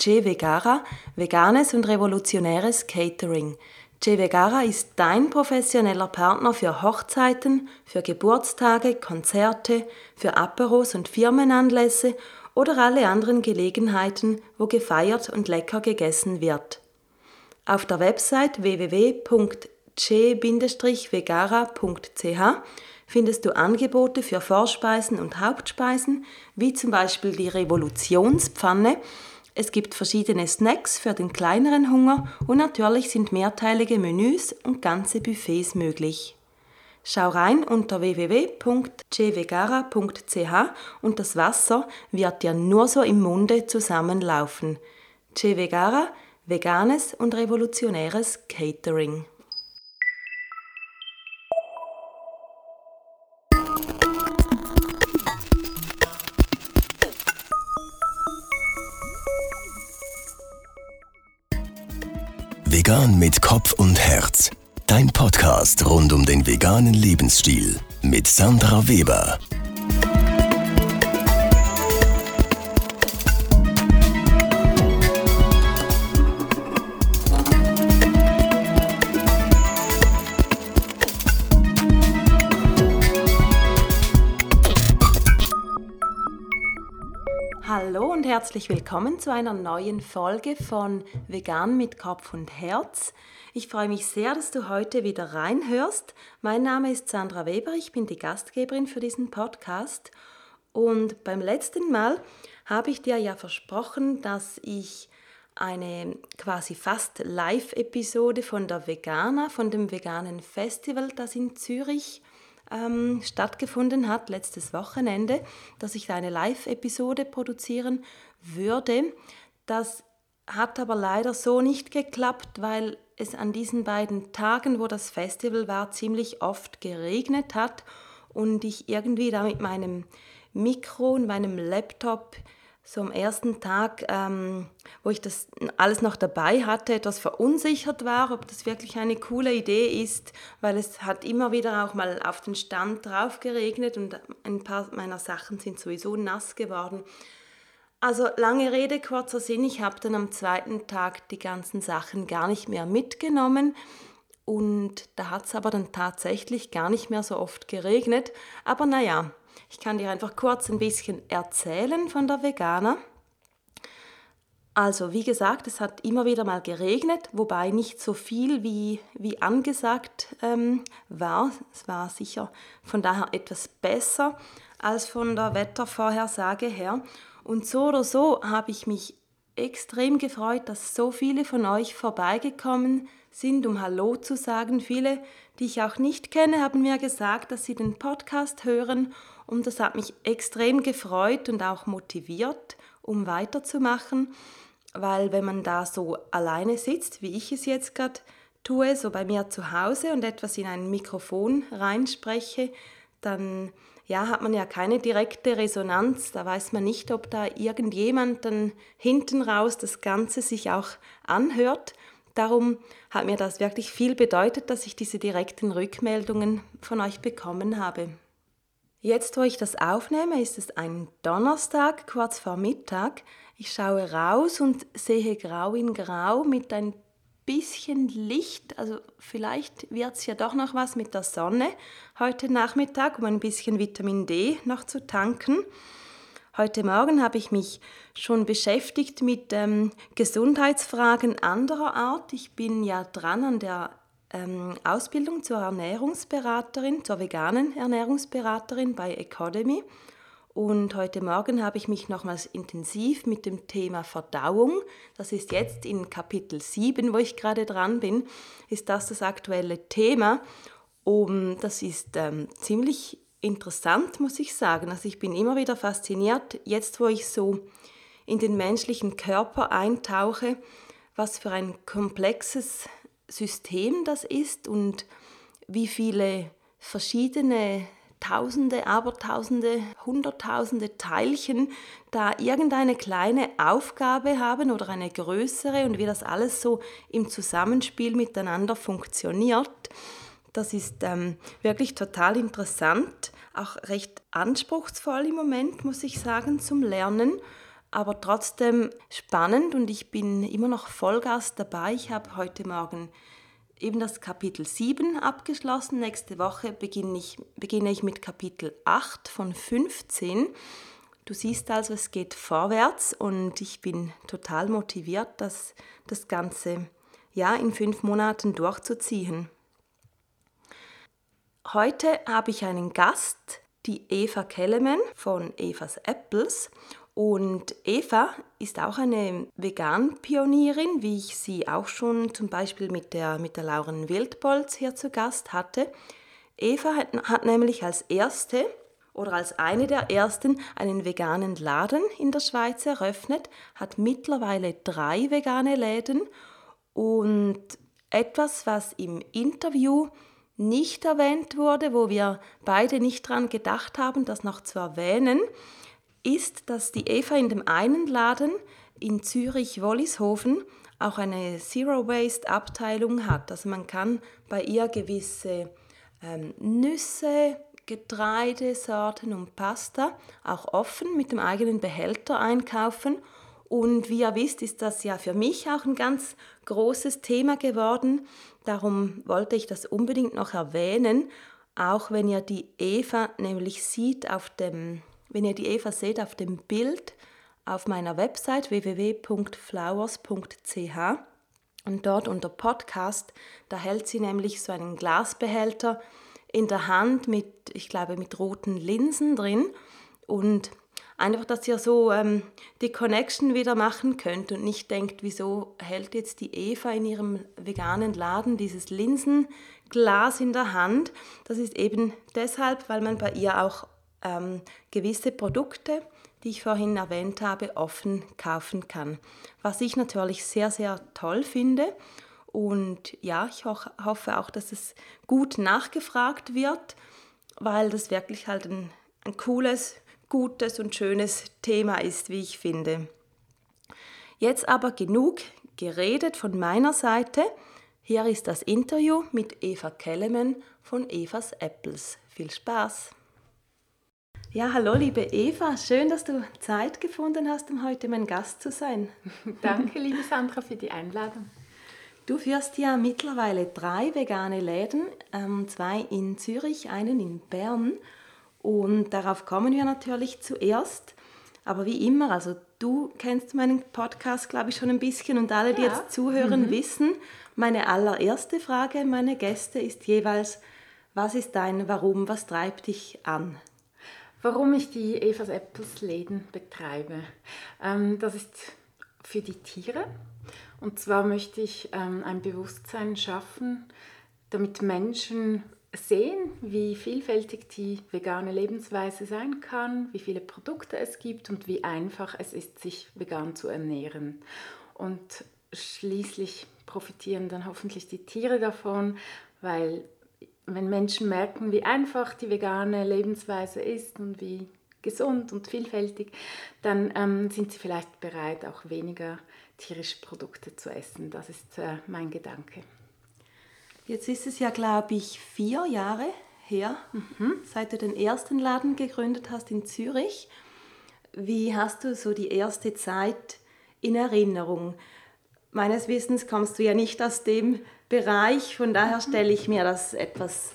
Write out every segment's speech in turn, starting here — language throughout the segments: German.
C Vegara, veganes und revolutionäres Catering. C Vegara ist dein professioneller Partner für Hochzeiten, für Geburtstage, Konzerte, für Aperos und Firmenanlässe oder alle anderen Gelegenheiten, wo gefeiert und lecker gegessen wird. Auf der Website www.c-vegara.ch findest du Angebote für Vorspeisen und Hauptspeisen, wie zum Beispiel die Revolutionspfanne. Es gibt verschiedene Snacks für den kleineren Hunger und natürlich sind mehrteilige Menüs und ganze Buffets möglich. Schau rein unter www.cevegara.ch und das Wasser wird dir nur so im Munde zusammenlaufen. Cevegara, veganes und revolutionäres Catering. Vegan mit Kopf und Herz. Dein Podcast rund um den veganen Lebensstil mit Sandra Weber. Herzlich willkommen zu einer neuen Folge von Vegan mit Kopf und Herz. Ich freue mich sehr, dass du heute wieder reinhörst. Mein Name ist Sandra Weber, ich bin die Gastgeberin für diesen Podcast. Und beim letzten Mal habe ich dir ja versprochen, dass ich eine quasi fast Live-Episode von der Vegana, von dem veganen Festival, das in Zürich ähm, stattgefunden hat, letztes Wochenende, dass ich eine Live-Episode produzieren würde. Das hat aber leider so nicht geklappt, weil es an diesen beiden Tagen, wo das Festival war, ziemlich oft geregnet hat und ich irgendwie da mit meinem Mikro und meinem Laptop so am ersten Tag, ähm, wo ich das alles noch dabei hatte, etwas verunsichert war, ob das wirklich eine coole Idee ist, weil es hat immer wieder auch mal auf den Stand drauf geregnet und ein paar meiner Sachen sind sowieso nass geworden. Also lange Rede, kurzer Sinn, ich habe dann am zweiten Tag die ganzen Sachen gar nicht mehr mitgenommen und da hat es aber dann tatsächlich gar nicht mehr so oft geregnet. Aber naja, ich kann dir einfach kurz ein bisschen erzählen von der Veganer. Also wie gesagt, es hat immer wieder mal geregnet, wobei nicht so viel wie, wie angesagt ähm, war. Es war sicher von daher etwas besser als von der Wettervorhersage her. Und so oder so habe ich mich extrem gefreut, dass so viele von euch vorbeigekommen sind, um Hallo zu sagen. Viele, die ich auch nicht kenne, haben mir gesagt, dass sie den Podcast hören und das hat mich extrem gefreut und auch motiviert, um weiterzumachen, weil wenn man da so alleine sitzt, wie ich es jetzt gerade tue, so bei mir zu Hause und etwas in ein Mikrofon reinspreche, dann ja, hat man ja keine direkte Resonanz. Da weiß man nicht, ob da irgendjemand dann hinten raus das Ganze sich auch anhört. Darum hat mir das wirklich viel bedeutet, dass ich diese direkten Rückmeldungen von euch bekommen habe. Jetzt, wo ich das aufnehme, ist es ein Donnerstag, kurz vor Mittag. Ich schaue raus und sehe grau in grau mit ein bisschen Licht. Also vielleicht wird es ja doch noch was mit der Sonne heute Nachmittag, um ein bisschen Vitamin D noch zu tanken. Heute Morgen habe ich mich schon beschäftigt mit ähm, Gesundheitsfragen anderer Art. Ich bin ja dran an der ähm, Ausbildung zur Ernährungsberaterin, zur veganen Ernährungsberaterin bei Academy. Und heute Morgen habe ich mich nochmals intensiv mit dem Thema Verdauung, das ist jetzt in Kapitel 7, wo ich gerade dran bin, ist das das aktuelle Thema. Um, das ist ähm, ziemlich interessant, muss ich sagen. Also ich bin immer wieder fasziniert, jetzt wo ich so in den menschlichen Körper eintauche, was für ein komplexes System das ist und wie viele verschiedene Tausende, Abertausende, Hunderttausende Teilchen da irgendeine kleine Aufgabe haben oder eine größere und wie das alles so im Zusammenspiel miteinander funktioniert. Das ist ähm, wirklich total interessant, auch recht anspruchsvoll im Moment, muss ich sagen, zum Lernen. aber trotzdem spannend und ich bin immer noch Vollgas dabei. Ich habe heute Morgen eben das Kapitel 7 abgeschlossen. Nächste Woche beginne ich, beginne ich mit Kapitel 8 von 15. Du siehst also, es geht vorwärts und ich bin total motiviert, das, das Ganze ja, in fünf Monaten durchzuziehen. Heute habe ich einen Gast, die Eva Kellemann von Evas Apples. Und Eva ist auch eine Vegan-Pionierin, wie ich sie auch schon zum Beispiel mit der, mit der Lauren Wildbolz hier zu Gast hatte. Eva hat, hat nämlich als erste oder als eine der ersten einen veganen Laden in der Schweiz eröffnet, hat mittlerweile drei vegane Läden und etwas, was im Interview nicht erwähnt wurde, wo wir beide nicht daran gedacht haben, das noch zu erwähnen, ist, dass die Eva in dem einen Laden in Zürich-Wollishofen auch eine Zero-Waste-Abteilung hat. Also man kann bei ihr gewisse ähm, Nüsse, Getreidesorten und Pasta auch offen mit dem eigenen Behälter einkaufen. Und wie ihr wisst, ist das ja für mich auch ein ganz großes Thema geworden. Darum wollte ich das unbedingt noch erwähnen, auch wenn ihr die Eva nämlich sieht auf dem, wenn ihr die Eva seht auf dem Bild auf meiner Website www.flowers.ch und dort unter Podcast, da hält sie nämlich so einen Glasbehälter in der Hand mit, ich glaube, mit roten Linsen drin und einfach, dass ihr so ähm, die Connection wieder machen könnt und nicht denkt, wieso hält jetzt die Eva in ihrem veganen Laden dieses Linsenglas in der Hand. Das ist eben deshalb, weil man bei ihr auch ähm, gewisse Produkte, die ich vorhin erwähnt habe, offen kaufen kann. Was ich natürlich sehr, sehr toll finde. Und ja, ich ho hoffe auch, dass es gut nachgefragt wird, weil das wirklich halt ein, ein cooles, gutes und schönes Thema ist, wie ich finde. Jetzt aber genug geredet von meiner Seite. Hier ist das Interview mit Eva Kellemann von Evas Apples. Viel Spaß! Ja, hallo liebe Eva, schön, dass du Zeit gefunden hast, um heute mein Gast zu sein. Danke, liebe Sandra, für die Einladung. Du führst ja mittlerweile drei vegane Läden, ähm, zwei in Zürich, einen in Bern. Und darauf kommen wir natürlich zuerst. Aber wie immer, also du kennst meinen Podcast, glaube ich, schon ein bisschen und alle, die ja. jetzt zuhören, mhm. wissen, meine allererste Frage, meine Gäste ist jeweils, was ist dein Warum, was treibt dich an? Warum ich die Evas Apples Läden betreibe. Ähm, das ist für die Tiere. Und zwar möchte ich ähm, ein Bewusstsein schaffen, damit Menschen sehen, wie vielfältig die vegane Lebensweise sein kann, wie viele Produkte es gibt und wie einfach es ist, sich vegan zu ernähren. Und schließlich profitieren dann hoffentlich die Tiere davon, weil wenn Menschen merken, wie einfach die vegane Lebensweise ist und wie gesund und vielfältig, dann ähm, sind sie vielleicht bereit, auch weniger tierische Produkte zu essen. Das ist äh, mein Gedanke. Jetzt ist es ja, glaube ich, vier Jahre her, mhm. seit du den ersten Laden gegründet hast in Zürich. Wie hast du so die erste Zeit in Erinnerung? Meines Wissens kommst du ja nicht aus dem Bereich, von daher mhm. stelle ich mir das etwas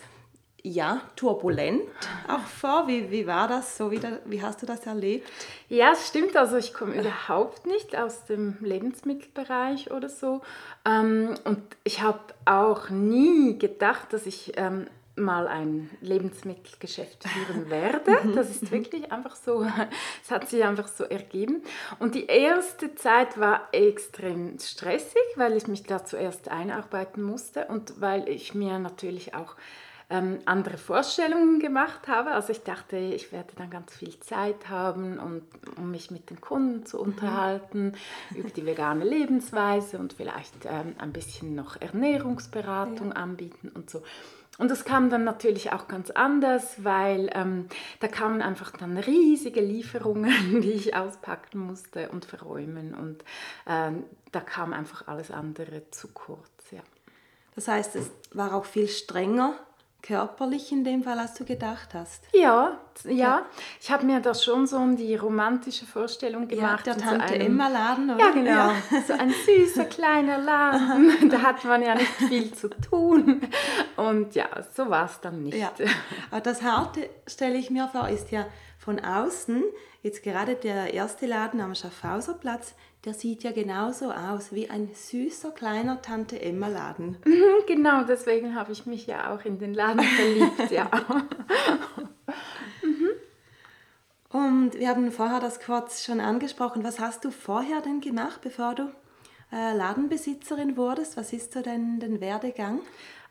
ja, turbulent auch vor. Wie, wie war das so? Wie, wie hast du das erlebt? Ja, es stimmt. Also ich komme überhaupt nicht aus dem Lebensmittelbereich oder so. Ähm, und ich habe auch nie gedacht, dass ich ähm, mal ein Lebensmittelgeschäft führen werde. Mhm. Das ist wirklich einfach so, es hat sich einfach so ergeben. Und die erste Zeit war extrem stressig, weil ich mich da zuerst einarbeiten musste und weil ich mir natürlich auch ähm, andere Vorstellungen gemacht habe. Also ich dachte, ich werde dann ganz viel Zeit haben, um, um mich mit den Kunden zu mhm. unterhalten mhm. über die vegane Lebensweise und vielleicht ähm, ein bisschen noch Ernährungsberatung ja. anbieten und so. Und das kam dann natürlich auch ganz anders, weil ähm, da kamen einfach dann riesige Lieferungen, die ich auspacken musste und verräumen. Und ähm, da kam einfach alles andere zu kurz. Ja. Das heißt, es war auch viel strenger körperlich in dem Fall, als du gedacht hast. Ja, ja. ja. Ich habe mir das schon so die romantische Vorstellung gemacht. Ja, der Tante so einem, Emma Laden, oder? Ja, genau. Ja. So ein süßer kleiner Laden. da hat man ja nicht viel zu tun. Und ja, so war es dann nicht. Ja. Aber das Harte, stelle ich mir vor, ist ja von außen, jetzt gerade der erste Laden am Schaffhauserplatz, der sieht ja genauso aus wie ein süßer kleiner Tante Emma Laden. Mhm, genau, deswegen habe ich mich ja auch in den Laden verliebt, ja. Mhm. Und wir haben vorher das kurz schon angesprochen. Was hast du vorher denn gemacht, bevor du äh, Ladenbesitzerin wurdest? Was ist so dein, dein Werdegang?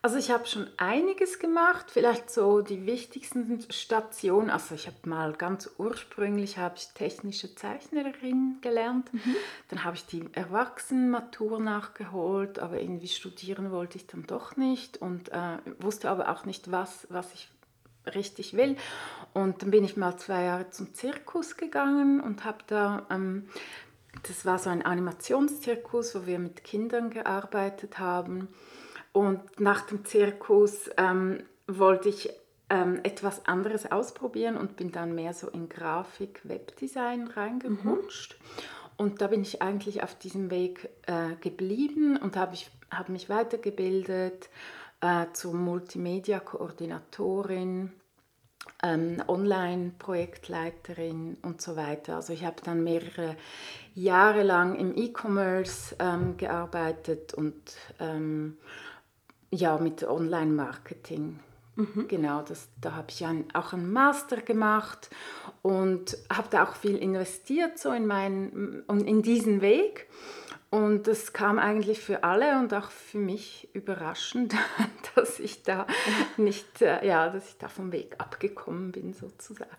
Also ich habe schon einiges gemacht, vielleicht so die wichtigsten Stationen. Also ich habe mal ganz ursprünglich habe ich technische Zeichnerin gelernt. Mhm. Dann habe ich die Erwachsenenmatur nachgeholt, aber irgendwie studieren wollte ich dann doch nicht und äh, wusste aber auch nicht, was, was ich richtig will. Und dann bin ich mal zwei Jahre zum Zirkus gegangen und habe da ähm, das war so ein Animationszirkus, wo wir mit Kindern gearbeitet haben. Und nach dem Zirkus ähm, wollte ich ähm, etwas anderes ausprobieren und bin dann mehr so in Grafik, Webdesign reingerutscht. Mhm. Und da bin ich eigentlich auf diesem Weg äh, geblieben und habe hab mich weitergebildet äh, zur Multimedia-Koordinatorin, ähm, Online-Projektleiterin und so weiter. Also ich habe dann mehrere Jahre lang im E-Commerce ähm, gearbeitet und ähm, ja, mit Online-Marketing. Mhm. Genau, das, da habe ich ein, auch einen Master gemacht und habe da auch viel investiert so in, mein, in diesen Weg. Und das kam eigentlich für alle und auch für mich überraschend, dass ich da nicht, äh, ja, dass ich da vom Weg abgekommen bin sozusagen.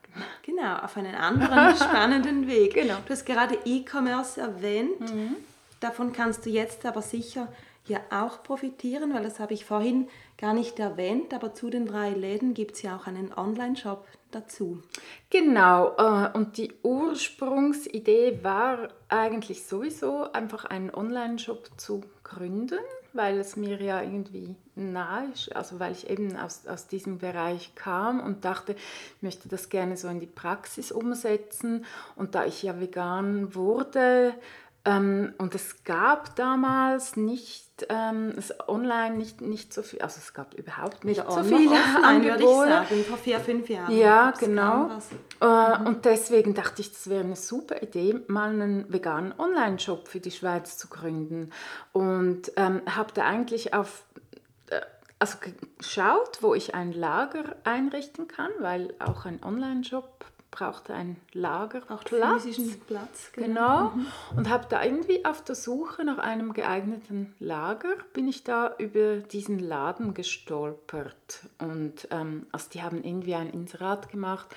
Genau, auf einen anderen spannenden Weg. Genau. Du hast gerade E-Commerce erwähnt. Mhm. Davon kannst du jetzt aber sicher ja auch profitieren, weil das habe ich vorhin gar nicht erwähnt, aber zu den drei Läden gibt es ja auch einen Online-Shop dazu. Genau, äh, und die Ursprungsidee war eigentlich sowieso einfach einen Online-Shop zu gründen, weil es mir ja irgendwie nahe ist, also weil ich eben aus, aus diesem Bereich kam und dachte, ich möchte das gerne so in die Praxis umsetzen. Und da ich ja vegan wurde, ähm, und es gab damals nicht, ähm, es online nicht, nicht so viel, also es gab überhaupt nicht Wieder so viele Angebote. Sagen, vor vier, fünf Jahren. Ja, genau. Äh, mhm. Und deswegen dachte ich, das wäre eine super Idee, mal einen veganen Online-Shop für die Schweiz zu gründen. Und ähm, habe da eigentlich auf äh, also geschaut, wo ich ein Lager einrichten kann, weil auch ein Online-Shop brauchte ein Lager, braucht physischen Platz. Genau. genau. Mhm. Und habe da irgendwie auf der Suche nach einem geeigneten Lager, bin ich da über diesen Laden gestolpert. Und ähm, also die haben irgendwie ein Inserat gemacht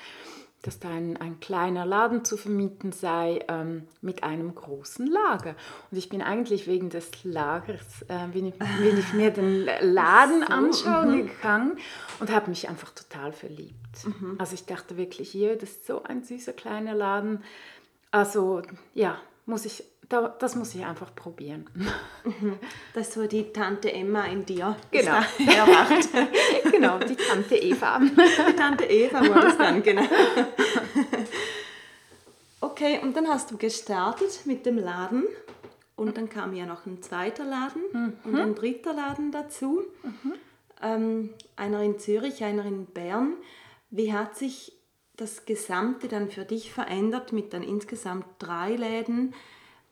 dass da ein, ein kleiner Laden zu vermieten sei ähm, mit einem großen Lager. Und ich bin eigentlich wegen des Lagers, äh, bin, ich, bin ich mir den Laden so, anschauen mhm. gegangen und habe mich einfach total verliebt. Mhm. Also ich dachte wirklich, hier, das ist so ein süßer kleiner Laden. Also ja, muss ich das muss ich einfach probieren. Mhm. Das ist so die Tante Emma in dir. Genau. genau, die Tante Eva. Die Tante Eva war das dann, genau. Okay, und dann hast du gestartet mit dem Laden. Und dann kam ja noch ein zweiter Laden mhm. und ein dritter Laden dazu. Mhm. Ähm, einer in Zürich, einer in Bern. Wie hat sich das Gesamte dann für dich verändert mit dann insgesamt drei Läden?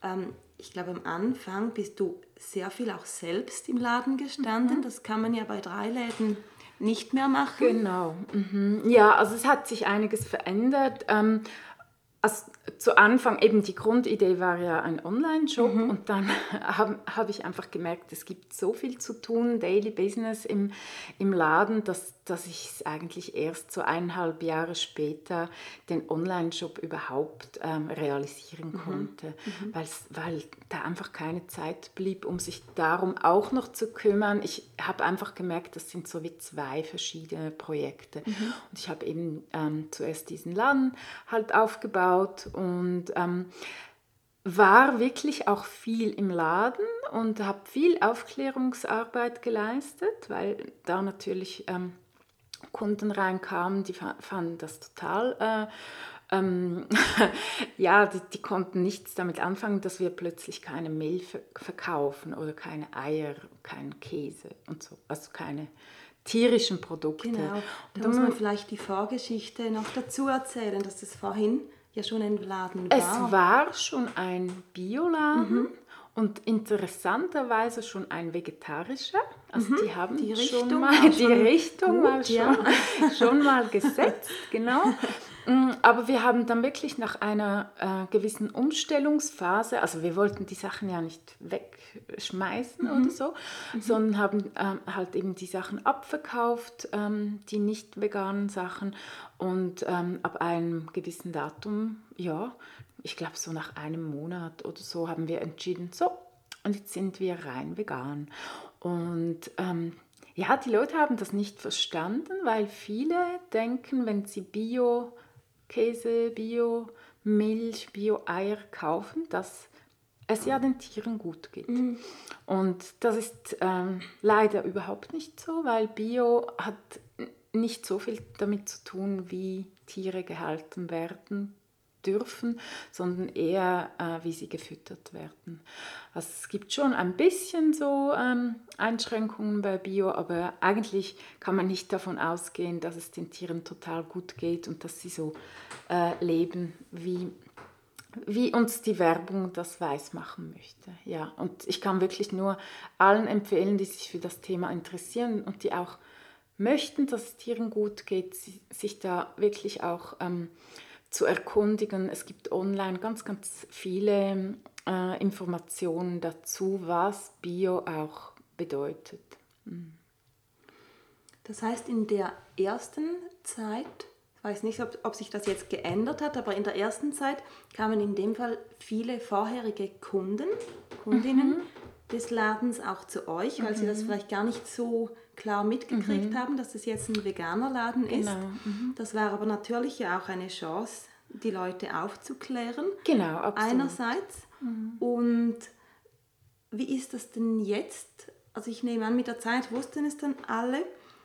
Ähm, ich glaube, am Anfang bist du sehr viel auch selbst im Laden gestanden. Mhm. Das kann man ja bei drei Läden nicht mehr machen. Genau. Mhm. Ja, also es hat sich einiges verändert. Ähm, also zu Anfang eben die Grundidee war ja ein Online-Shop mhm. und dann habe hab ich einfach gemerkt, es gibt so viel zu tun, Daily Business im, im Laden, dass, dass ich es eigentlich erst so eineinhalb Jahre später den Online-Shop überhaupt ähm, realisieren mhm. konnte, mhm. weil da einfach keine Zeit blieb, um sich darum auch noch zu kümmern. Ich habe einfach gemerkt, das sind so wie zwei verschiedene Projekte. Mhm. Und ich habe eben ähm, zuerst diesen Laden halt aufgebaut und ähm, war wirklich auch viel im Laden und habe viel Aufklärungsarbeit geleistet, weil da natürlich ähm, Kunden reinkamen, die fanden das total äh, ähm, ja, die, die, konnten nichts damit anfangen, dass wir plötzlich keine Milch verkaufen oder keine Eier, keinen Käse und so, also keine tierischen Produkte. Genau, da muss man vielleicht die Vorgeschichte noch dazu erzählen, dass das vorhin ja schon ein Laden war. Es war schon ein Bioladen. Mhm. Und interessanterweise schon ein vegetarischer. Also mhm. die haben die Richtung schon mal, die Richtung gut, mal schon, ja. schon mal gesetzt, genau. Mm, aber wir haben dann wirklich nach einer äh, gewissen Umstellungsphase, also wir wollten die Sachen ja nicht wegschmeißen mhm. oder so, mhm. sondern haben ähm, halt eben die Sachen abverkauft, ähm, die nicht veganen Sachen. Und ähm, ab einem gewissen Datum, ja, ich glaube so nach einem Monat oder so, haben wir entschieden, so, und jetzt sind wir rein vegan. Und ähm, ja, die Leute haben das nicht verstanden, weil viele denken, wenn sie Bio Käse, Bio, Milch, Bio-Eier kaufen, dass es ja den Tieren gut geht. Mhm. Und das ist ähm, leider überhaupt nicht so, weil Bio hat nicht so viel damit zu tun, wie Tiere gehalten werden dürfen, sondern eher, äh, wie sie gefüttert werden. Also es gibt schon ein bisschen so ähm, Einschränkungen bei Bio, aber eigentlich kann man nicht davon ausgehen, dass es den Tieren total gut geht und dass sie so äh, leben, wie, wie uns die Werbung das weiß machen möchte. Ja, und ich kann wirklich nur allen empfehlen, die sich für das Thema interessieren und die auch möchten, dass es Tieren gut geht, sich da wirklich auch ähm, zu erkundigen. Es gibt online ganz, ganz viele äh, Informationen dazu, was Bio auch bedeutet. Mhm. Das heißt, in der ersten Zeit, ich weiß nicht, ob, ob sich das jetzt geändert hat, aber in der ersten Zeit kamen in dem Fall viele vorherige Kunden, Kundinnen mhm. des Ladens auch zu euch, weil mhm. sie das mhm. vielleicht gar nicht so klar mitgekriegt mhm. haben, dass das jetzt ein veganer Laden genau. ist. Mhm. Das war aber natürlich ja auch eine Chance, die Leute aufzuklären. Genau, absolut. Einerseits. Mhm. Und wie ist das denn jetzt? Also ich nehme an, mit der Zeit wussten es dann alle.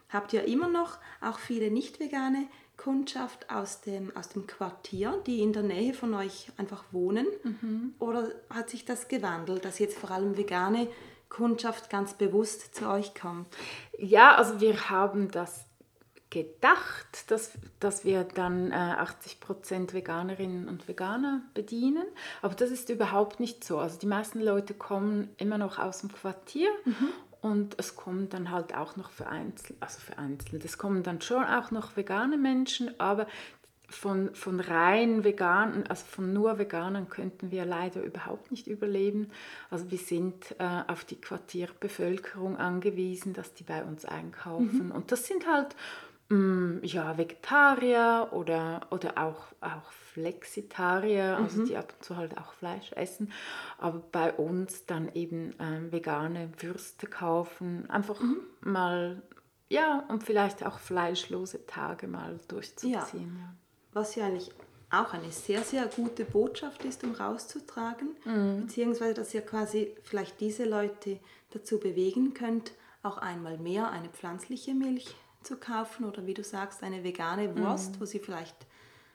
Habt ihr immer noch auch viele nicht vegane Kundschaft aus dem, aus dem Quartier, die in der Nähe von euch einfach wohnen? Mhm. Oder hat sich das gewandelt, dass jetzt vor allem vegane Kundschaft ganz bewusst zu euch kommt? Ja, also wir haben das gedacht, dass, dass wir dann äh, 80% Veganerinnen und Veganer bedienen. Aber das ist überhaupt nicht so. Also die meisten Leute kommen immer noch aus dem Quartier mhm. und es kommen dann halt auch noch vereinzelt, also vereinzelt, es kommen dann schon auch noch vegane Menschen, aber von, von rein veganen, also von nur Veganern könnten wir leider überhaupt nicht überleben. Also wir sind äh, auf die Quartierbevölkerung angewiesen, dass die bei uns einkaufen. Mhm. Und das sind halt Mm, ja, Vegetarier oder, oder auch, auch Flexitarier, also mhm. die ab und zu halt auch Fleisch essen, aber bei uns dann eben ähm, vegane Würste kaufen, einfach mhm. mal, ja, und vielleicht auch fleischlose Tage mal durchzuziehen. Ja. Was ja eigentlich auch eine sehr, sehr gute Botschaft ist, um rauszutragen, mhm. beziehungsweise dass ihr quasi vielleicht diese Leute dazu bewegen könnt, auch einmal mehr eine pflanzliche Milch zu kaufen oder wie du sagst, eine vegane Wurst, mhm. wo sie vielleicht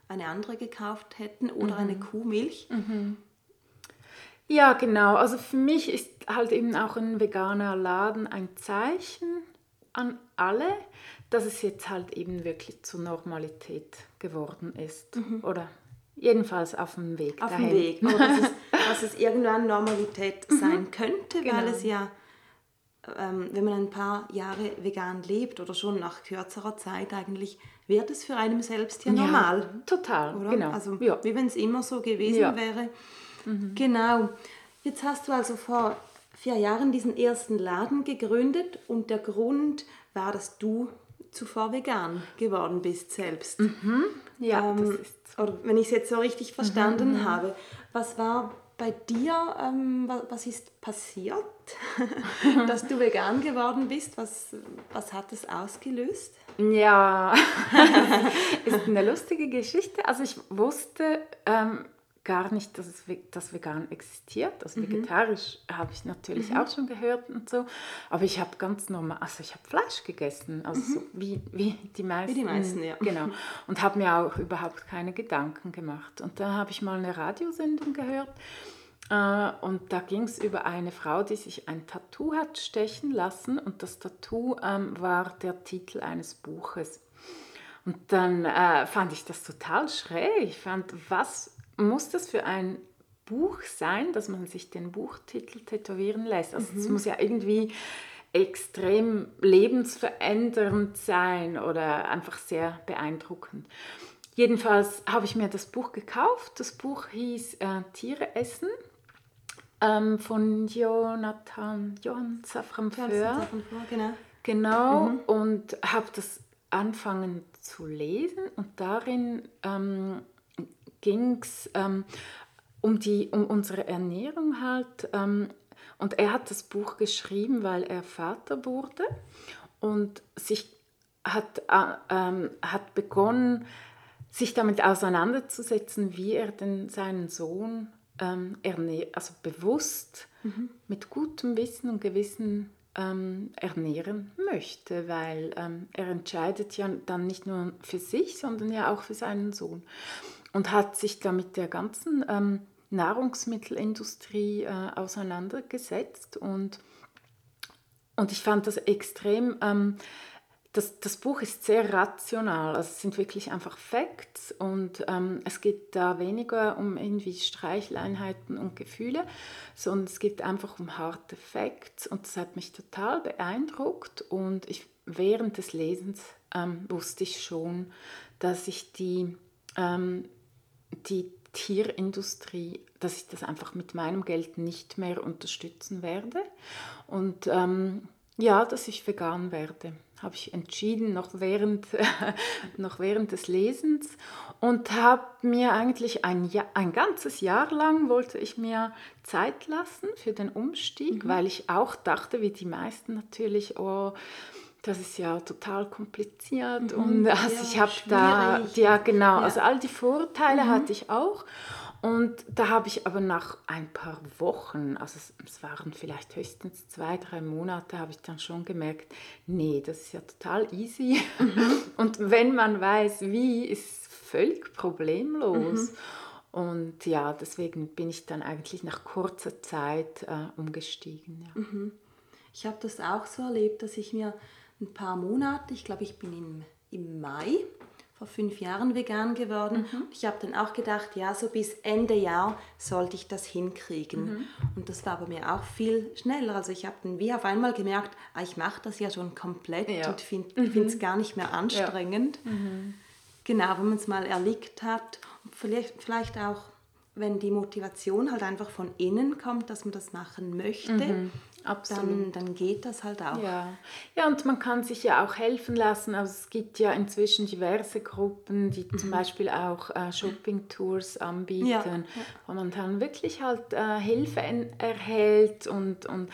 eine andere gekauft hätten oder mhm. eine Kuhmilch. Mhm. Ja, genau. Also für mich ist halt eben auch ein veganer Laden ein Zeichen an alle, dass es jetzt halt eben wirklich zur Normalität geworden ist. Mhm. Oder jedenfalls auf dem Weg auf dem Weg. Oder dass es, dass es irgendwann Normalität mhm. sein könnte, genau. weil es ja ähm, wenn man ein paar Jahre vegan lebt oder schon nach kürzerer Zeit eigentlich, wird es für einen selbst ja normal. Ja, total, oder? genau. Also ja. wie wenn es immer so gewesen ja. wäre. Mhm. Genau. Jetzt hast du also vor vier Jahren diesen ersten Laden gegründet und der Grund war, dass du zuvor vegan geworden bist selbst. Mhm. Ja, ähm, das ist. Oder wenn ich es jetzt so richtig verstanden mhm. habe. Was war bei dir, ähm, was ist passiert, dass du vegan geworden bist? Was, was hat es ausgelöst? Ja, ist eine lustige Geschichte. Also ich wusste ähm, gar nicht, dass es das vegan existiert. Also mhm. vegetarisch habe ich natürlich mhm. auch schon gehört und so. Aber ich habe ganz normal, also ich habe Fleisch gegessen, also mhm. so wie, wie die meisten. Wie die meisten, ja. Genau. Und habe mir auch überhaupt keine Gedanken gemacht. Und da habe ich mal eine Radiosendung gehört. Äh, und da ging es über eine Frau, die sich ein Tattoo hat stechen lassen. Und das Tattoo ähm, war der Titel eines Buches. Und dann äh, fand ich das total schräg. Ich fand, was muss das für ein Buch sein, dass man sich den Buchtitel tätowieren lässt? Also es mhm. muss ja irgendwie extrem lebensverändernd sein oder einfach sehr beeindruckend. Jedenfalls habe ich mir das Buch gekauft. Das Buch hieß äh, Tiere essen ähm, von Jonathan Johann Safran Föhr. Genau. Genau, mhm. und habe das anfangen zu lesen und darin ähm, ging es ähm, um, um unsere Ernährung halt. Ähm, und er hat das Buch geschrieben, weil er Vater wurde und sich hat, äh, ähm, hat begonnen, sich damit auseinanderzusetzen, wie er denn seinen Sohn ähm, also bewusst mhm. mit gutem Wissen und Gewissen ähm, ernähren möchte, weil ähm, er entscheidet ja dann nicht nur für sich, sondern ja auch für seinen Sohn und hat sich da mit der ganzen ähm, Nahrungsmittelindustrie äh, auseinandergesetzt und, und ich fand das extrem, ähm, das, das Buch ist sehr rational, also es sind wirklich einfach Facts und ähm, es geht da weniger um irgendwie Streicheleinheiten und Gefühle, sondern es geht einfach um harte Facts und das hat mich total beeindruckt und ich, während des Lesens ähm, wusste ich schon, dass ich die ähm, die Tierindustrie, dass ich das einfach mit meinem Geld nicht mehr unterstützen werde. Und ähm, ja, dass ich vegan werde, habe ich entschieden, noch während, noch während des Lesens. Und habe mir eigentlich ein, Jahr, ein ganzes Jahr lang wollte ich mir Zeit lassen für den Umstieg, mhm. weil ich auch dachte, wie die meisten natürlich, oh, das ist ja total kompliziert mhm. und also ja, ich habe da, ja genau, ja. also all die Vorteile mhm. hatte ich auch und da habe ich aber nach ein paar Wochen, also es, es, waren vielleicht höchstens zwei, drei Monate, habe ich dann schon gemerkt, nee, das ist ja total easy mhm. und wenn man weiß, wie, ist es völlig problemlos. Mhm. Und ja, deswegen bin ich dann eigentlich nach kurzer Zeit äh, umgestiegen. Ja. Mhm. Ich habe das auch so erlebt, dass ich mir ein paar Monate, ich glaube, ich bin im, im Mai vor fünf Jahren vegan geworden. Mhm. Ich habe dann auch gedacht, ja, so bis Ende Jahr sollte ich das hinkriegen. Mhm. Und das war bei mir auch viel schneller. Also ich habe dann wie auf einmal gemerkt, ah, ich mache das ja schon komplett ja. und finde mhm. es gar nicht mehr anstrengend. Ja. Mhm. Genau, wenn man es mal erlickt hat. Und vielleicht, vielleicht auch wenn die Motivation halt einfach von innen kommt, dass man das machen möchte, mhm. Dann, dann geht das halt auch. Ja. ja, und man kann sich ja auch helfen lassen. Also es gibt ja inzwischen diverse Gruppen, die mhm. zum Beispiel auch äh, Shopping-Tours anbieten, ja. wo man dann wirklich halt äh, Hilfe erhält und, und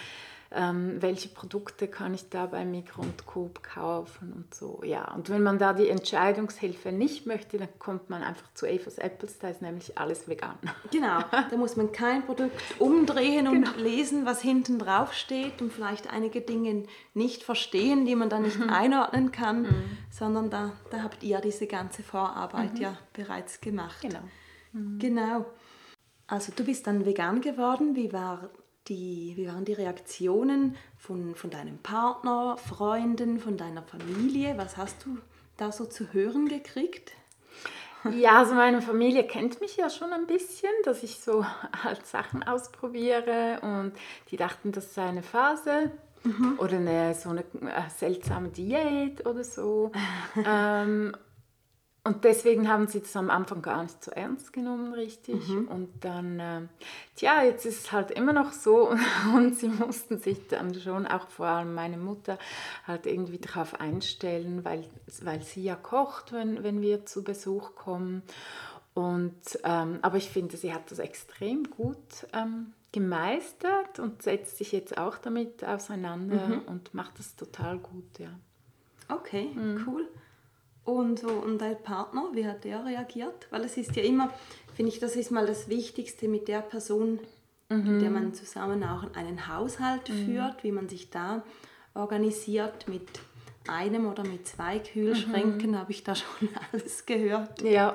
ähm, welche Produkte kann ich da bei Mikro und Coop kaufen und so. Ja, und wenn man da die Entscheidungshilfe nicht möchte, dann kommt man einfach zu Evas Apples, da ist nämlich alles vegan. Genau, da muss man kein Produkt umdrehen und genau. lesen, was hinten drauf steht und vielleicht einige Dinge nicht verstehen, die man dann nicht mhm. einordnen kann, mhm. sondern da, da habt ihr diese ganze Vorarbeit mhm. ja bereits gemacht. Genau. Mhm. Genau. Also du bist dann vegan geworden. Wie war die, wie waren die Reaktionen von, von deinem Partner, Freunden, von deiner Familie? Was hast du da so zu hören gekriegt? Ja, also meine Familie kennt mich ja schon ein bisschen, dass ich so halt Sachen ausprobiere und die dachten, das sei eine Phase mhm. oder eine, so eine äh, seltsame Diät oder so. ähm, und deswegen haben sie das am Anfang gar nicht so ernst genommen, richtig. Mhm. Und dann, äh, tja, jetzt ist es halt immer noch so. Und sie mussten sich dann schon, auch vor allem meine Mutter, halt irgendwie darauf einstellen, weil, weil sie ja kocht, wenn, wenn wir zu Besuch kommen. Und, ähm, aber ich finde, sie hat das extrem gut ähm, gemeistert und setzt sich jetzt auch damit auseinander mhm. und macht das total gut, ja. Okay, mhm. cool. Und, so, und dein Partner, wie hat der reagiert? Weil es ist ja immer, finde ich, das ist mal das Wichtigste mit der Person, mhm. mit der man zusammen auch einen Haushalt mhm. führt, wie man sich da organisiert mit einem oder mit zwei Kühlschränken, mhm. habe ich da schon alles gehört. Ja,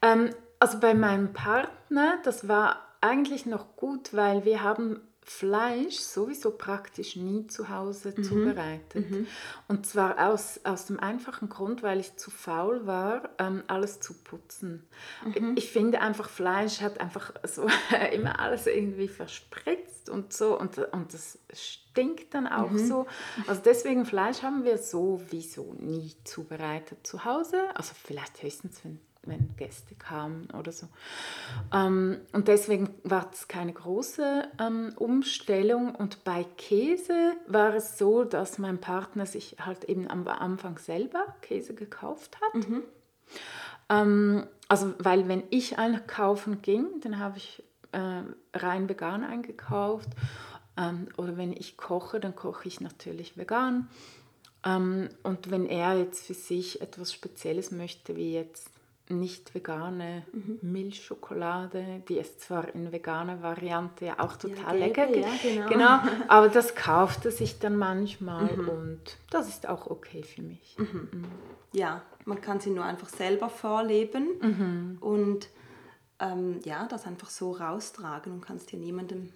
ähm, also bei meinem Partner, das war eigentlich noch gut, weil wir haben Fleisch sowieso praktisch nie zu Hause mhm. zubereitet. Mhm. Und zwar aus, aus dem einfachen Grund, weil ich zu faul war, ähm, alles zu putzen. Mhm. Ich finde einfach, Fleisch hat einfach so immer alles irgendwie verspritzt und so und, und das stinkt dann auch mhm. so. Also deswegen Fleisch haben wir sowieso nie zubereitet zu Hause. Also vielleicht höchstens, wenn wenn Gäste kamen oder so. Ähm, und deswegen war es keine große ähm, Umstellung. Und bei Käse war es so, dass mein Partner sich halt eben am Anfang selber Käse gekauft hat. Mhm. Ähm, also, weil wenn ich einkaufen ging, dann habe ich äh, rein vegan eingekauft. Ähm, oder wenn ich koche, dann koche ich natürlich vegan. Ähm, und wenn er jetzt für sich etwas Spezielles möchte, wie jetzt nicht vegane mhm. Milchschokolade, die ist zwar in veganer Variante ja auch total ja, lecker, ja, genau. genau. aber das kauft er sich dann manchmal mhm. und das ist auch okay für mich. Mhm. mhm. Ja, man kann sie nur einfach selber vorleben mhm. und ähm, ja, das einfach so raustragen und kannst dir niemandem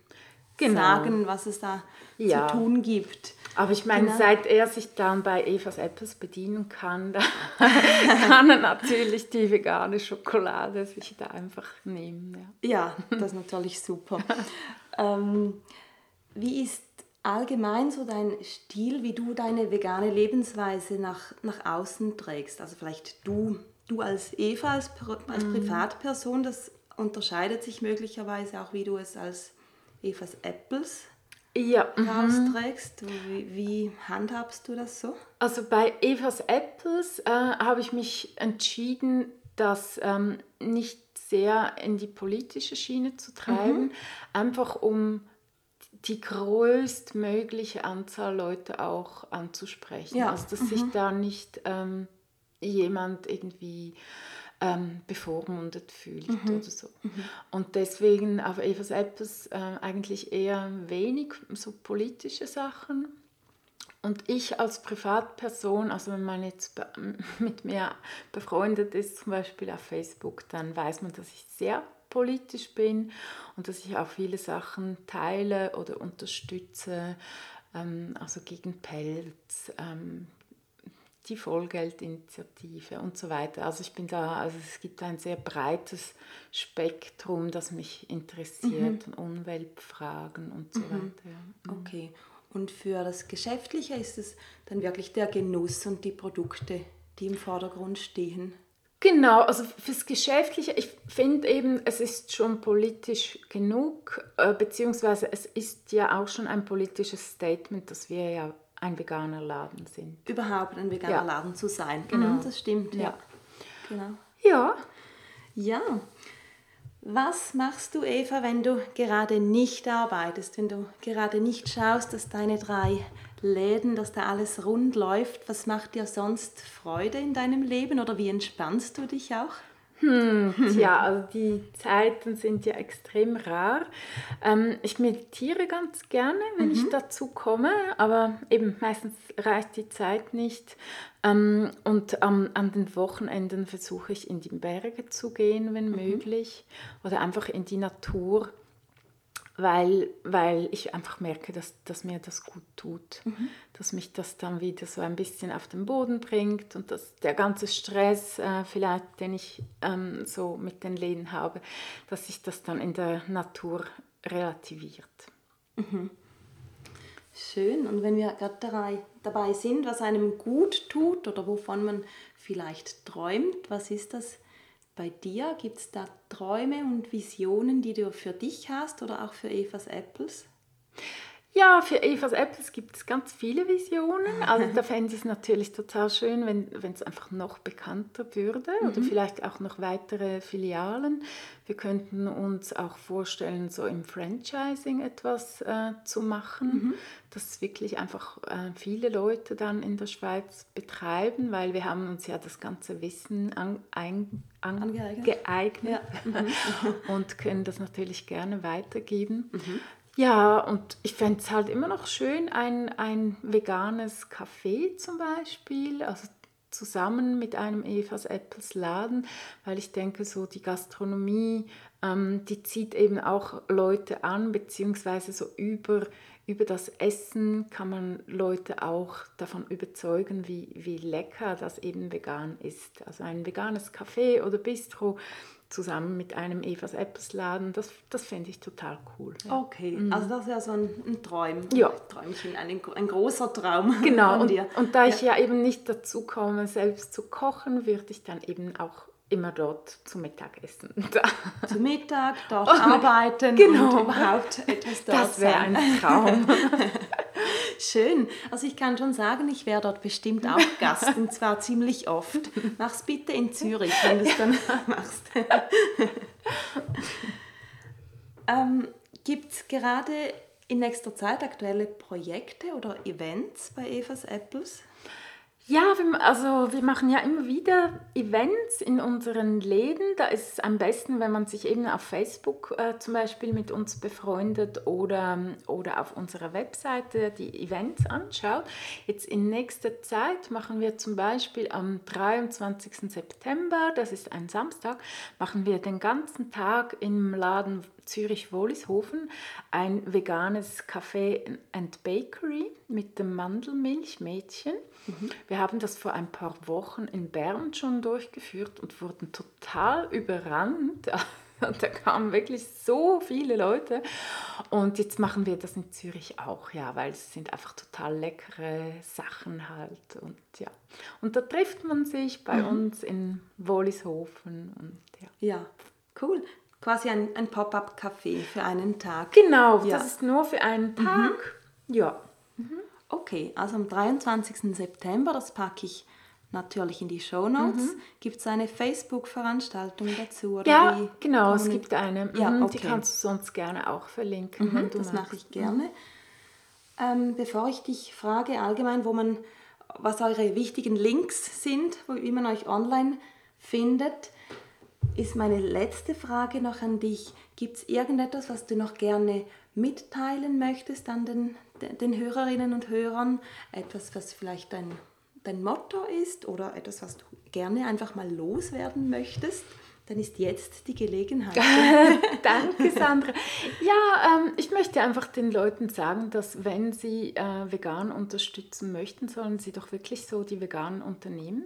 genau. sagen, was es da ja. zu tun gibt. Aber ich meine, genau. seit er sich dann bei Evas Apples bedienen kann, da kann er natürlich die vegane Schokolade sich da einfach nehmen. Ja, ja das ist natürlich super. ähm, wie ist allgemein so dein Stil, wie du deine vegane Lebensweise nach, nach außen trägst? Also vielleicht du, du als Eva, als, als mhm. Privatperson, das unterscheidet sich möglicherweise auch, wie du es als Evas Apples ja. rausträgst. Mhm. Wie, wie, handhabst du das so? Also bei Evas Apples äh, habe ich mich entschieden, das ähm, nicht sehr in die politische Schiene zu treiben, mhm. einfach um die größtmögliche Anzahl Leute auch anzusprechen. Ja. Also dass mhm. sich da nicht ähm, jemand irgendwie ähm, bevormundet fühlt mhm. oder so. Mhm. Und deswegen auf Evas Apples äh, eigentlich eher wenig so politische Sachen. Und ich als Privatperson, also wenn man jetzt mit mir befreundet ist, zum Beispiel auf Facebook, dann weiß man, dass ich sehr politisch bin und dass ich auch viele Sachen teile oder unterstütze, ähm, also gegen Pelz, ähm, die Vollgeldinitiative und so weiter. Also ich bin da, also es gibt ein sehr breites Spektrum, das mich interessiert, mhm. Umweltfragen und so mhm. weiter. Ja. Mhm. Okay. Und für das Geschäftliche ist es dann wirklich der Genuss und die Produkte, die im Vordergrund stehen. Genau, also fürs Geschäftliche, ich finde eben, es ist schon politisch genug, äh, beziehungsweise es ist ja auch schon ein politisches Statement, das wir ja ein veganer Laden sind. Überhaupt ein veganer ja. Laden zu sein. Genau, mhm. das stimmt. Ja. ja. Genau. Ja. Ja. Was machst du, Eva, wenn du gerade nicht arbeitest, wenn du gerade nicht schaust, dass deine drei Läden, dass da alles rund läuft? Was macht dir sonst Freude in deinem Leben oder wie entspannst du dich auch? Hm, tja, also die Zeiten sind ja extrem rar. Ähm, ich meditiere ganz gerne, wenn mhm. ich dazu komme, aber eben meistens reicht die Zeit nicht. Ähm, und ähm, an den Wochenenden versuche ich in die Berge zu gehen, wenn mhm. möglich, oder einfach in die Natur weil, weil ich einfach merke, dass, dass mir das gut tut, mhm. dass mich das dann wieder so ein bisschen auf den Boden bringt und dass der ganze Stress äh, vielleicht, den ich ähm, so mit den Läden habe, dass sich das dann in der Natur relativiert. Mhm. Schön. Und wenn wir gerade dabei sind, was einem gut tut oder wovon man vielleicht träumt, was ist das bei dir? Gibt es da Träume und Visionen, die du für dich hast oder auch für Evas Apples? Ja, für Evas Apples gibt es ganz viele Visionen. Also da fände ich es natürlich total schön, wenn es einfach noch bekannter würde mhm. oder vielleicht auch noch weitere Filialen. Wir könnten uns auch vorstellen, so im Franchising etwas äh, zu machen, mhm. dass wirklich einfach äh, viele Leute dann in der Schweiz betreiben, weil wir haben uns ja das ganze Wissen an, ein, an, angeeignet, geeignet ja. und können das natürlich gerne weitergeben. Mhm. Ja, und ich fände es halt immer noch schön, ein, ein veganes Café zum Beispiel, also zusammen mit einem Evas Apples Laden, weil ich denke, so die Gastronomie, ähm, die zieht eben auch Leute an, beziehungsweise so über, über das Essen kann man Leute auch davon überzeugen, wie, wie lecker das eben vegan ist. Also ein veganes Café oder Bistro zusammen mit einem Evas Apples Laden. Das, das fände ich total cool. Ja. Okay, mhm. also das wäre so ein, ein Traum. Ja. Träumchen, ein, ein großer Traum. Genau, und, und, da ich ja. ja eben nicht dazu komme, selbst zu kochen, würde ich dann eben auch immer dort zum Mittagessen. Zu Mittag, dort und, arbeiten genau. und überhaupt etwas dort Das wäre ein Traum. Schön. Also ich kann schon sagen, ich wäre dort bestimmt auch Gast und zwar ziemlich oft. Mach's bitte in Zürich, wenn du es dann machst. ähm, Gibt es gerade in nächster Zeit aktuelle Projekte oder Events bei Evas Apples? Ja, wir, also wir machen ja immer wieder Events in unseren Läden. Da ist es am besten, wenn man sich eben auf Facebook äh, zum Beispiel mit uns befreundet oder, oder auf unserer Webseite die Events anschaut. Jetzt in nächster Zeit machen wir zum Beispiel am 23. September, das ist ein Samstag, machen wir den ganzen Tag im Laden Zürich-Wollishofen ein veganes Café and Bakery mit dem Mandelmilchmädchen. Mhm. Wir haben das vor ein paar Wochen in Bern schon durchgeführt und wurden total überrannt. Und da kamen wirklich so viele Leute. Und jetzt machen wir das in Zürich auch, ja, weil es sind einfach total leckere Sachen halt. Und ja. Und da trifft man sich bei mhm. uns in Wollishofen. Und, ja. ja, cool. Quasi ein, ein Pop-up-Café für einen Tag. Genau, ja. das ist nur für einen mhm. Tag. Mhm. Ja. Mhm. Okay, also am 23. September, das packe ich natürlich in die Show Notes. Mhm. Gibt es eine Facebook-Veranstaltung dazu? ja, wie? genau, es gibt eine. Ja, mhm, okay. Die kannst du sonst gerne auch verlinken. Mhm, das mache ich gerne. Ähm, bevor ich dich frage allgemein, wo man, was eure wichtigen Links sind, wie man euch online findet, ist meine letzte Frage noch an dich. Gibt es irgendetwas, was du noch gerne mitteilen möchtest an den, den Hörerinnen und Hörern? Etwas, was vielleicht dein, dein Motto ist oder etwas, was du gerne einfach mal loswerden möchtest? Dann ist jetzt die Gelegenheit. Danke, Sandra. Ja, ähm, ich möchte einfach den Leuten sagen, dass wenn sie äh, vegan unterstützen möchten, sollen sie doch wirklich so die veganen Unternehmen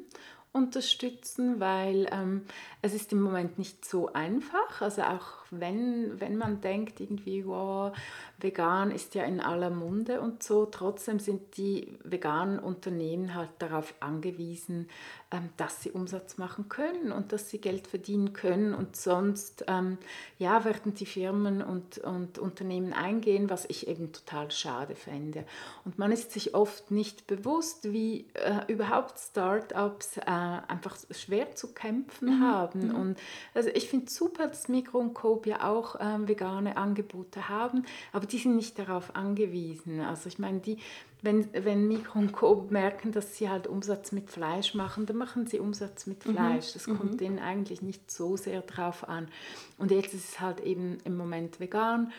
unterstützen, weil ähm, es ist im Moment nicht so einfach. Also auch wenn, wenn man denkt, irgendwie, wow, vegan ist ja in aller Munde und so, trotzdem sind die veganen Unternehmen halt darauf angewiesen, ähm, dass sie Umsatz machen können und dass sie Geld verdienen können und sonst ähm, ja, werden die Firmen und, und Unternehmen eingehen, was ich eben total schade fände. Und man ist sich oft nicht bewusst, wie äh, überhaupt Startups äh, einfach schwer zu kämpfen mhm. haben. Mhm. Und also ich finde super, dass Mikro und Coop ja auch ähm, vegane Angebote haben, aber die sind nicht darauf angewiesen. Also ich meine, die, wenn, wenn Mikro und Coop merken, dass sie halt Umsatz mit Fleisch machen, dann machen sie Umsatz mit mhm. Fleisch. Das mhm. kommt denen eigentlich nicht so sehr drauf an. Und jetzt ist es halt eben im Moment vegan.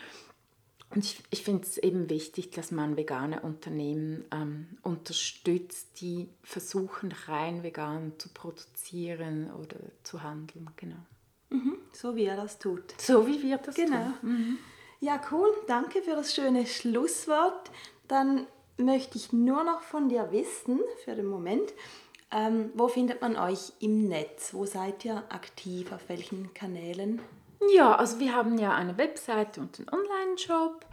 Und ich, ich finde es eben wichtig, dass man vegane Unternehmen ähm, unterstützt, die versuchen, rein vegan zu produzieren oder zu handeln. Genau. Mhm, so wie er das tut. So wie wir das genau. tun. Mhm. Ja, cool. Danke für das schöne Schlusswort. Dann möchte ich nur noch von dir wissen, für den Moment, ähm, wo findet man euch im Netz? Wo seid ihr aktiv? Auf welchen Kanälen? Ja, also wir haben ja eine Webseite und einen Online-Shop.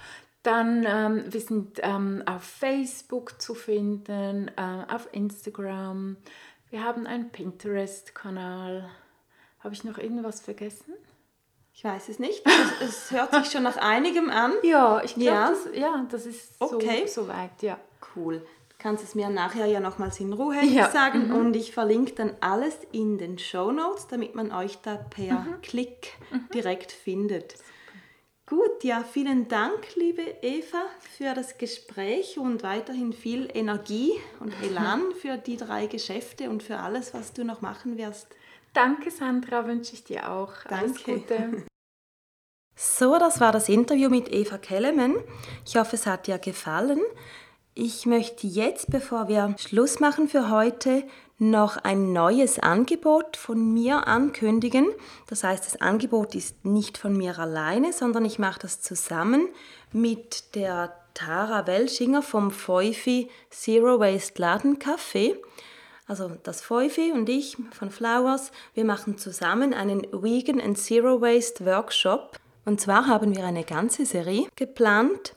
Dann, ähm, wir sind ähm, auf Facebook zu finden, äh, auf Instagram. Wir haben einen Pinterest-Kanal. Habe ich noch irgendwas vergessen? Ich weiß es nicht. Es, es hört sich schon nach einigem an. Ja, ich glaube, Ja. das, ja, das ist so, Okay. so weit, ja. Cool. Kannst es mir nachher ja nochmals in Ruhe Ja. sagen und ich verlinke dann alles in den Show Notes, damit man euch da per Klick direkt findet. Gut, ja, vielen Dank, liebe Eva, für das Gespräch und weiterhin viel Energie und Elan für die drei Geschäfte und für alles, was du noch machen wirst. Danke, Sandra, wünsche ich dir auch. Alles Danke. Gute. So, das war das Interview mit Eva Kellemann. Ich hoffe, es hat dir gefallen. Ich möchte jetzt, bevor wir Schluss machen für heute, noch ein neues Angebot von mir ankündigen. Das heißt, das Angebot ist nicht von mir alleine, sondern ich mache das zusammen mit der Tara Welschinger vom Feufi Zero Waste Laden Café. Also das Feufi und ich von Flowers, wir machen zusammen einen Vegan and Zero Waste Workshop. Und zwar haben wir eine ganze Serie geplant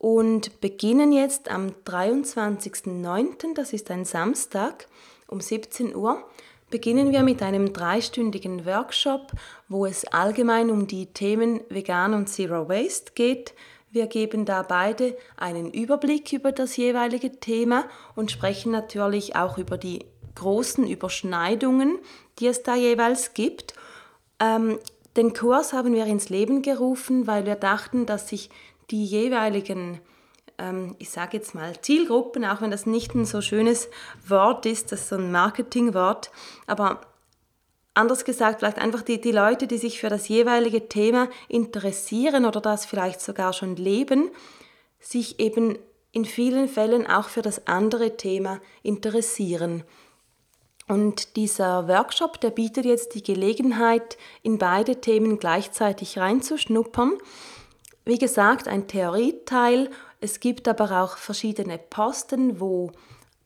und beginnen jetzt am 23.09., das ist ein Samstag, um 17 Uhr, beginnen wir mit einem dreistündigen Workshop, wo es allgemein um die Themen Vegan und Zero Waste geht. Wir geben da beide einen Überblick über das jeweilige Thema und sprechen natürlich auch über die großen Überschneidungen, die es da jeweils gibt. Ähm, den Kurs haben wir ins Leben gerufen, weil wir dachten, dass sich die jeweiligen, ähm, ich sage jetzt mal Zielgruppen, auch wenn das nicht ein so schönes Wort ist, das ist so ein Marketingwort, aber anders gesagt, vielleicht einfach die, die Leute, die sich für das jeweilige Thema interessieren oder das vielleicht sogar schon leben, sich eben in vielen Fällen auch für das andere Thema interessieren. Und dieser Workshop, der bietet jetzt die Gelegenheit, in beide Themen gleichzeitig reinzuschnuppern. Wie gesagt, ein Theorieteil. Es gibt aber auch verschiedene Posten, wo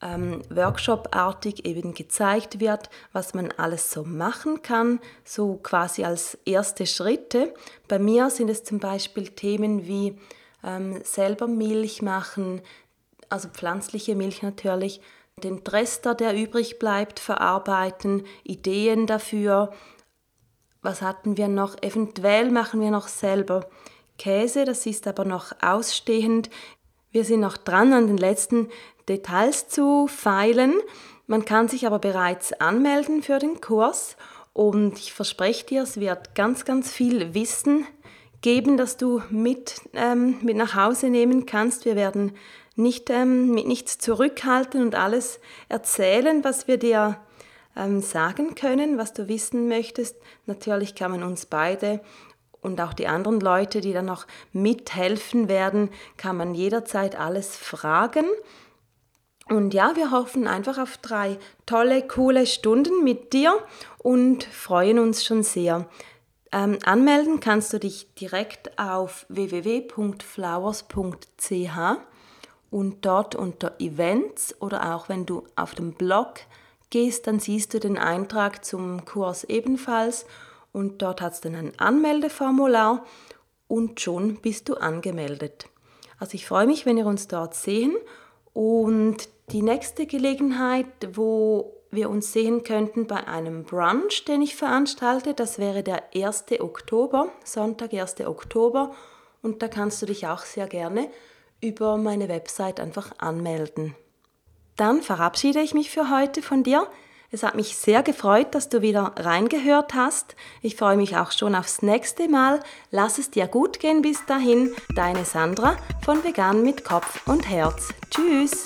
ähm, workshopartig eben gezeigt wird, was man alles so machen kann, so quasi als erste Schritte. Bei mir sind es zum Beispiel Themen wie ähm, selber Milch machen, also pflanzliche Milch natürlich, den Trester, der übrig bleibt, verarbeiten, Ideen dafür. Was hatten wir noch? Eventuell machen wir noch selber Käse, das ist aber noch ausstehend. Wir sind noch dran, an den letzten Details zu feilen. Man kann sich aber bereits anmelden für den Kurs und ich verspreche dir, es wird ganz, ganz viel Wissen geben, das du mit, ähm, mit nach Hause nehmen kannst. Wir werden nicht, ähm, mit nichts zurückhalten und alles erzählen, was wir dir ähm, sagen können, was du wissen möchtest. Natürlich kann man uns beide und auch die anderen Leute, die dann noch mithelfen werden, kann man jederzeit alles fragen. Und ja, wir hoffen einfach auf drei tolle, coole Stunden mit dir und freuen uns schon sehr. Ähm, anmelden kannst du dich direkt auf www.flowers.ch und dort unter Events oder auch wenn du auf den Blog gehst, dann siehst du den Eintrag zum Kurs ebenfalls und dort hat es dann ein Anmeldeformular und schon bist du angemeldet. Also ich freue mich, wenn wir uns dort sehen und die nächste Gelegenheit, wo wir uns sehen könnten bei einem Brunch, den ich veranstalte, das wäre der 1. Oktober, Sonntag, 1. Oktober und da kannst du dich auch sehr gerne über meine Website einfach anmelden. Dann verabschiede ich mich für heute von dir. Es hat mich sehr gefreut, dass du wieder reingehört hast. Ich freue mich auch schon aufs nächste Mal. Lass es dir gut gehen bis dahin. Deine Sandra von Vegan mit Kopf und Herz. Tschüss.